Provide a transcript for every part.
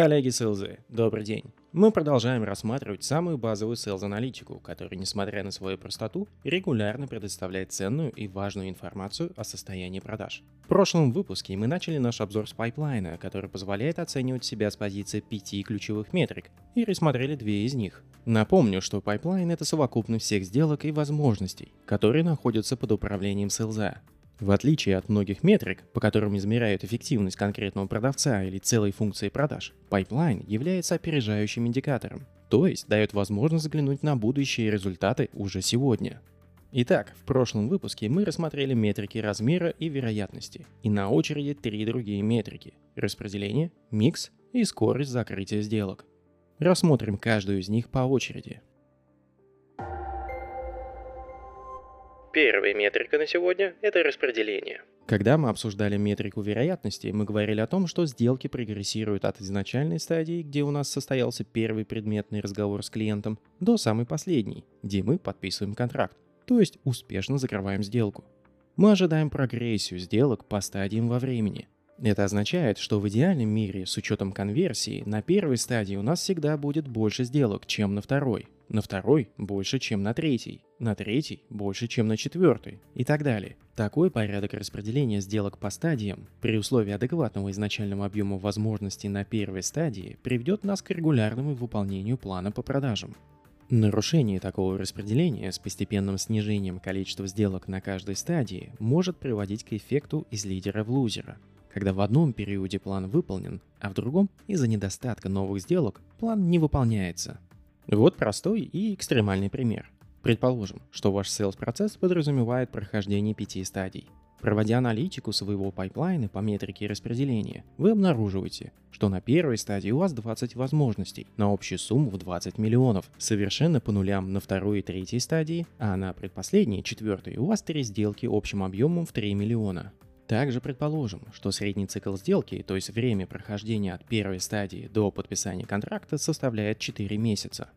Коллеги sales, добрый день. Мы продолжаем рассматривать самую базовую sales-аналитику, которая, несмотря на свою простоту, регулярно предоставляет ценную и важную информацию о состоянии продаж. В прошлом выпуске мы начали наш обзор с пайплайна, который позволяет оценивать себя с позиции пяти ключевых метрик, и рассмотрели две из них. Напомню, что пайплайн — это совокупность всех сделок и возможностей, которые находятся под управлением sales а. В отличие от многих метрик, по которым измеряют эффективность конкретного продавца или целой функции продаж, пайплайн является опережающим индикатором, то есть дает возможность взглянуть на будущие результаты уже сегодня. Итак, в прошлом выпуске мы рассмотрели метрики размера и вероятности, и на очереди три другие метрики – распределение, микс и скорость закрытия сделок. Рассмотрим каждую из них по очереди – Первая метрика на сегодня – это распределение. Когда мы обсуждали метрику вероятности, мы говорили о том, что сделки прогрессируют от изначальной стадии, где у нас состоялся первый предметный разговор с клиентом, до самой последней, где мы подписываем контракт, то есть успешно закрываем сделку. Мы ожидаем прогрессию сделок по стадиям во времени. Это означает, что в идеальном мире с учетом конверсии на первой стадии у нас всегда будет больше сделок, чем на второй – на второй больше, чем на третий, на третий больше, чем на четвертый и так далее. Такой порядок распределения сделок по стадиям при условии адекватного изначального объема возможностей на первой стадии приведет нас к регулярному выполнению плана по продажам. Нарушение такого распределения с постепенным снижением количества сделок на каждой стадии может приводить к эффекту из лидера в лузера, когда в одном периоде план выполнен, а в другом из-за недостатка новых сделок план не выполняется – вот простой и экстремальный пример. Предположим, что ваш sales-процесс подразумевает прохождение пяти стадий. Проводя аналитику своего пайплайна по метрике распределения, вы обнаруживаете, что на первой стадии у вас 20 возможностей на общую сумму в 20 миллионов, совершенно по нулям на второй и третьей стадии, а на предпоследней, четвертой, у вас три сделки общим объемом в 3 миллиона. Также предположим, что средний цикл сделки, то есть время прохождения от первой стадии до подписания контракта составляет 4 месяца.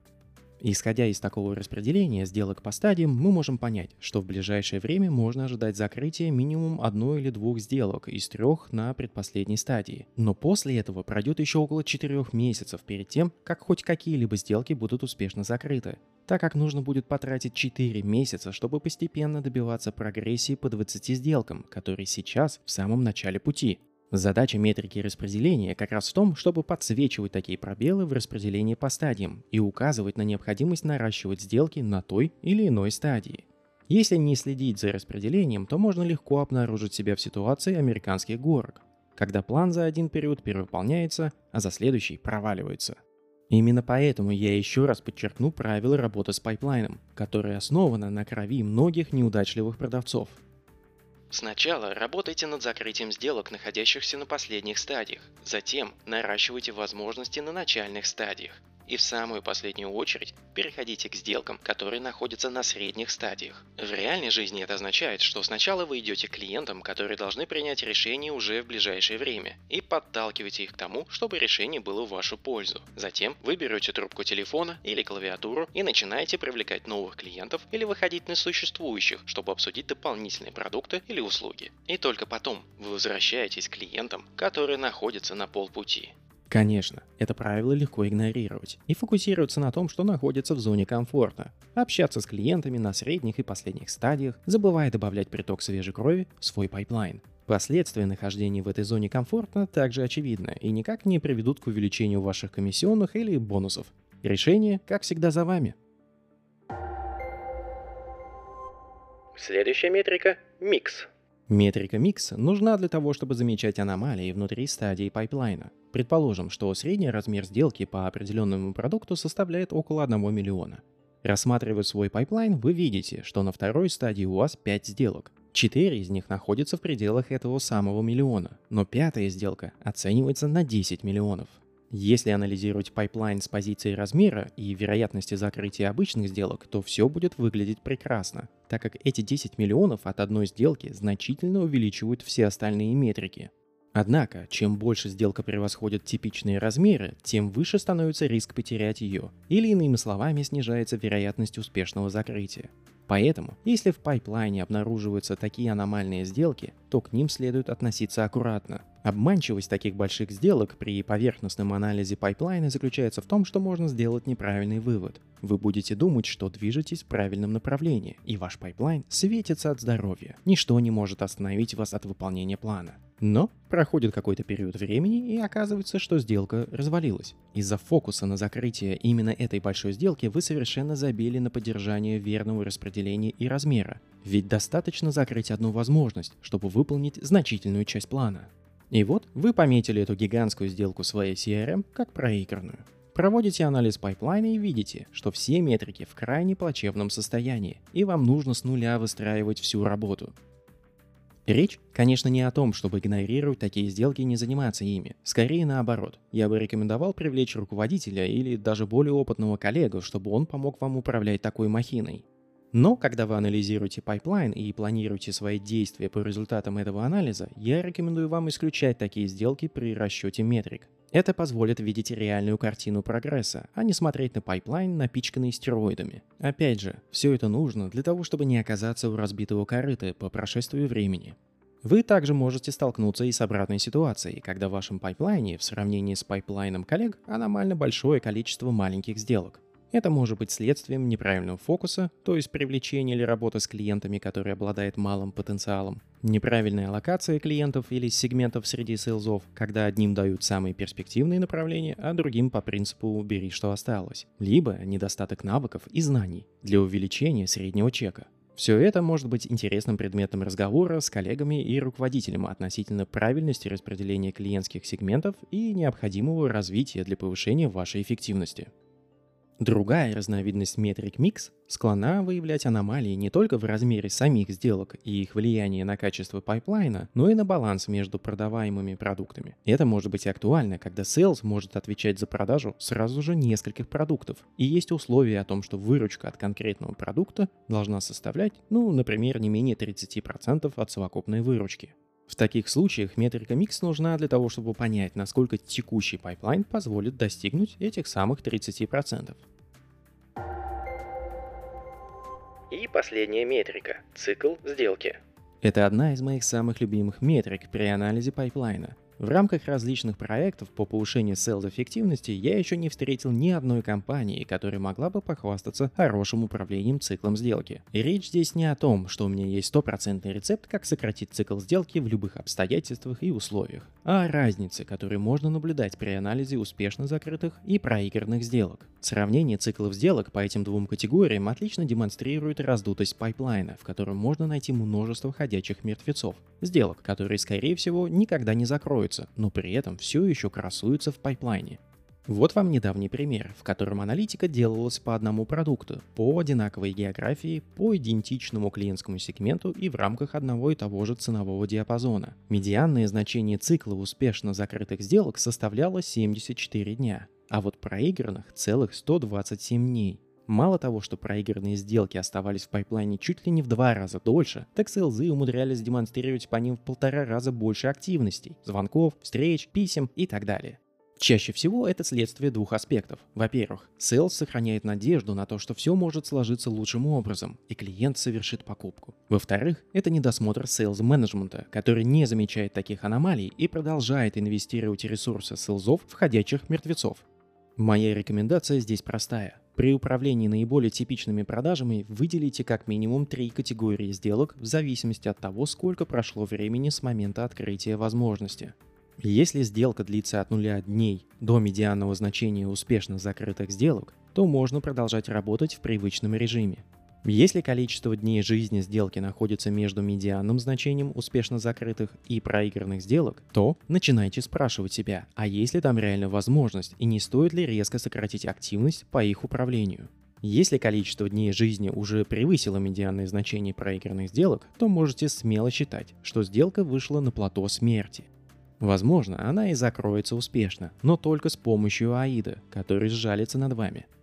Исходя из такого распределения сделок по стадиям, мы можем понять, что в ближайшее время можно ожидать закрытия минимум одной или двух сделок из трех на предпоследней стадии. Но после этого пройдет еще около 4 месяцев перед тем, как хоть какие-либо сделки будут успешно закрыты так как нужно будет потратить 4 месяца, чтобы постепенно добиваться прогрессии по 20 сделкам, которые сейчас в самом начале пути. Задача метрики распределения как раз в том, чтобы подсвечивать такие пробелы в распределении по стадиям и указывать на необходимость наращивать сделки на той или иной стадии. Если не следить за распределением, то можно легко обнаружить себя в ситуации американских горок, когда план за один период перевыполняется, а за следующий проваливается – Именно поэтому я еще раз подчеркну правила работы с пайплайном, которое основано на крови многих неудачливых продавцов. Сначала работайте над закрытием сделок, находящихся на последних стадиях. Затем наращивайте возможности на начальных стадиях. И в самую последнюю очередь переходите к сделкам, которые находятся на средних стадиях. В реальной жизни это означает, что сначала вы идете к клиентам, которые должны принять решение уже в ближайшее время, и подталкиваете их к тому, чтобы решение было в вашу пользу. Затем вы берете трубку телефона или клавиатуру и начинаете привлекать новых клиентов или выходить на существующих, чтобы обсудить дополнительные продукты или услуги. И только потом вы возвращаетесь к клиентам, которые находятся на полпути. Конечно, это правило легко игнорировать и фокусироваться на том, что находится в зоне комфорта. Общаться с клиентами на средних и последних стадиях, забывая добавлять приток свежей крови в свой пайплайн. Последствия нахождения в этой зоне комфорта также очевидны и никак не приведут к увеличению ваших комиссионных или бонусов. Решение, как всегда, за вами. Следующая метрика – микс. Метрика микс нужна для того, чтобы замечать аномалии внутри стадии пайплайна. Предположим, что средний размер сделки по определенному продукту составляет около 1 миллиона. Рассматривая свой пайплайн, вы видите, что на второй стадии у вас 5 сделок. 4 из них находятся в пределах этого самого миллиона, но пятая сделка оценивается на 10 миллионов. Если анализировать пайплайн с позиции размера и вероятности закрытия обычных сделок, то все будет выглядеть прекрасно, так как эти 10 миллионов от одной сделки значительно увеличивают все остальные метрики. Однако, чем больше сделка превосходит типичные размеры, тем выше становится риск потерять ее, или иными словами снижается вероятность успешного закрытия. Поэтому, если в пайплайне обнаруживаются такие аномальные сделки, то к ним следует относиться аккуратно. Обманчивость таких больших сделок при поверхностном анализе пайплайна заключается в том, что можно сделать неправильный вывод. Вы будете думать, что движетесь в правильном направлении, и ваш пайплайн светится от здоровья. Ничто не может остановить вас от выполнения плана. Но проходит какой-то период времени и оказывается, что сделка развалилась. Из-за фокуса на закрытие именно этой большой сделки вы совершенно забили на поддержание верного распределения и размера. Ведь достаточно закрыть одну возможность, чтобы выполнить значительную часть плана. И вот вы пометили эту гигантскую сделку своей CRM как проигранную. Проводите анализ пайплайна и видите, что все метрики в крайне плачевном состоянии, и вам нужно с нуля выстраивать всю работу. Речь, конечно, не о том, чтобы игнорировать такие сделки и не заниматься ими. Скорее наоборот. Я бы рекомендовал привлечь руководителя или даже более опытного коллегу, чтобы он помог вам управлять такой махиной. Но когда вы анализируете пайплайн и планируете свои действия по результатам этого анализа, я рекомендую вам исключать такие сделки при расчете метрик. Это позволит видеть реальную картину прогресса, а не смотреть на пайплайн, напичканный стероидами. Опять же, все это нужно для того, чтобы не оказаться у разбитого корыта по прошествию времени. Вы также можете столкнуться и с обратной ситуацией, когда в вашем пайплайне в сравнении с пайплайном коллег аномально большое количество маленьких сделок. Это может быть следствием неправильного фокуса, то есть привлечения или работа с клиентами, которые обладают малым потенциалом, неправильная локация клиентов или сегментов среди сейлзов, когда одним дают самые перспективные направления, а другим по принципу «бери, что осталось», либо недостаток навыков и знаний для увеличения среднего чека. Все это может быть интересным предметом разговора с коллегами и руководителем относительно правильности распределения клиентских сегментов и необходимого развития для повышения вашей эффективности. Другая разновидность метрик микс склонна выявлять аномалии не только в размере самих сделок и их влияние на качество пайплайна, но и на баланс между продаваемыми продуктами. Это может быть актуально, когда sales может отвечать за продажу сразу же нескольких продуктов, и есть условия о том, что выручка от конкретного продукта должна составлять, ну, например, не менее 30% от совокупной выручки. В таких случаях метрика микс нужна для того, чтобы понять, насколько текущий пайплайн позволит достигнуть этих самых 30%. И последняя метрика – цикл сделки. Это одна из моих самых любимых метрик при анализе пайплайна. В рамках различных проектов по повышению sales эффективности я еще не встретил ни одной компании, которая могла бы похвастаться хорошим управлением циклом сделки. И речь здесь не о том, что у меня есть стопроцентный рецепт, как сократить цикл сделки в любых обстоятельствах и условиях, а о разнице, которую можно наблюдать при анализе успешно закрытых и проигранных сделок. Сравнение циклов сделок по этим двум категориям отлично демонстрирует раздутость пайплайна, в котором можно найти множество ходячих мертвецов. Сделок, которые, скорее всего, никогда не закроются, но при этом все еще красуются в пайплайне. Вот вам недавний пример, в котором аналитика делалась по одному продукту, по одинаковой географии, по идентичному клиентскому сегменту и в рамках одного и того же ценового диапазона. Медианное значение цикла успешно закрытых сделок составляло 74 дня а вот проигранных целых 127 дней. Мало того, что проигранные сделки оставались в пайплайне чуть ли не в два раза дольше, так селзы умудрялись демонстрировать по ним в полтора раза больше активностей, звонков, встреч, писем и так далее. Чаще всего это следствие двух аспектов. Во-первых, Sales сохраняет надежду на то, что все может сложиться лучшим образом, и клиент совершит покупку. Во-вторых, это недосмотр Sales менеджмента, который не замечает таких аномалий и продолжает инвестировать ресурсы селзов в ходячих мертвецов. Моя рекомендация здесь простая. При управлении наиболее типичными продажами выделите как минимум три категории сделок в зависимости от того, сколько прошло времени с момента открытия возможности. Если сделка длится от нуля дней до медианного значения успешно закрытых сделок, то можно продолжать работать в привычном режиме. Если количество дней жизни сделки находится между медианным значением успешно закрытых и проигранных сделок, то начинайте спрашивать себя, а есть ли там реально возможность и не стоит ли резко сократить активность по их управлению. Если количество дней жизни уже превысило медианное значение проигранных сделок, то можете смело считать, что сделка вышла на плато смерти. Возможно, она и закроется успешно, но только с помощью Аида, который сжалится над вами –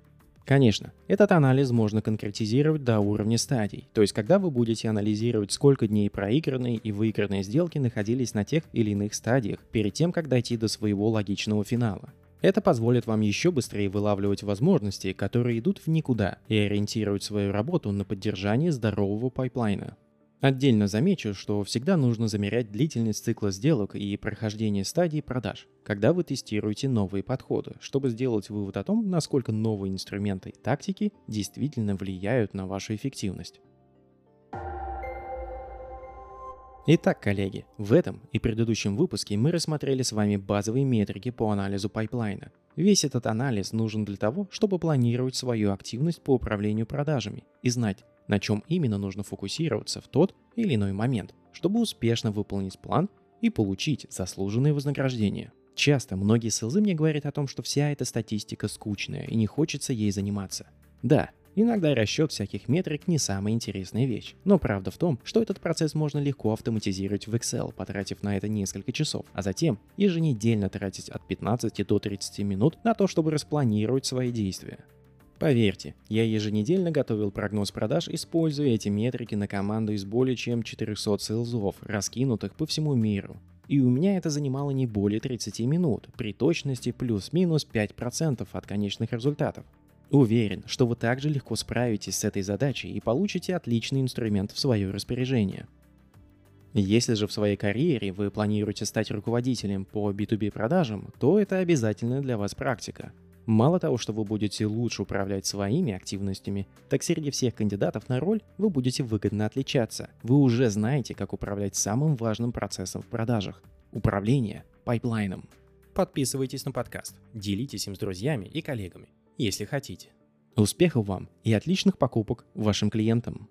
Конечно, этот анализ можно конкретизировать до уровня стадий, то есть когда вы будете анализировать, сколько дней проигранные и выигранные сделки находились на тех или иных стадиях перед тем, как дойти до своего логичного финала. Это позволит вам еще быстрее вылавливать возможности, которые идут в никуда, и ориентировать свою работу на поддержание здорового пайплайна. Отдельно замечу, что всегда нужно замерять длительность цикла сделок и прохождение стадий продаж, когда вы тестируете новые подходы, чтобы сделать вывод о том, насколько новые инструменты и тактики действительно влияют на вашу эффективность. Итак, коллеги, в этом и предыдущем выпуске мы рассмотрели с вами базовые метрики по анализу пайплайна. Весь этот анализ нужен для того, чтобы планировать свою активность по управлению продажами и знать, на чем именно нужно фокусироваться в тот или иной момент, чтобы успешно выполнить план и получить заслуженное вознаграждение. Часто многие селзы мне говорят о том, что вся эта статистика скучная и не хочется ей заниматься. Да, иногда расчет всяких метрик не самая интересная вещь. Но правда в том, что этот процесс можно легко автоматизировать в Excel, потратив на это несколько часов, а затем еженедельно тратить от 15 до 30 минут на то, чтобы распланировать свои действия. Поверьте, я еженедельно готовил прогноз продаж, используя эти метрики на команду из более чем 400 селзов, раскинутых по всему миру. И у меня это занимало не более 30 минут, при точности плюс-минус 5% от конечных результатов. Уверен, что вы также легко справитесь с этой задачей и получите отличный инструмент в свое распоряжение. Если же в своей карьере вы планируете стать руководителем по B2B продажам, то это обязательно для вас практика – Мало того, что вы будете лучше управлять своими активностями, так среди всех кандидатов на роль вы будете выгодно отличаться. Вы уже знаете, как управлять самым важным процессом в продажах – управление пайплайном. Подписывайтесь на подкаст, делитесь им с друзьями и коллегами, если хотите. Успехов вам и отличных покупок вашим клиентам!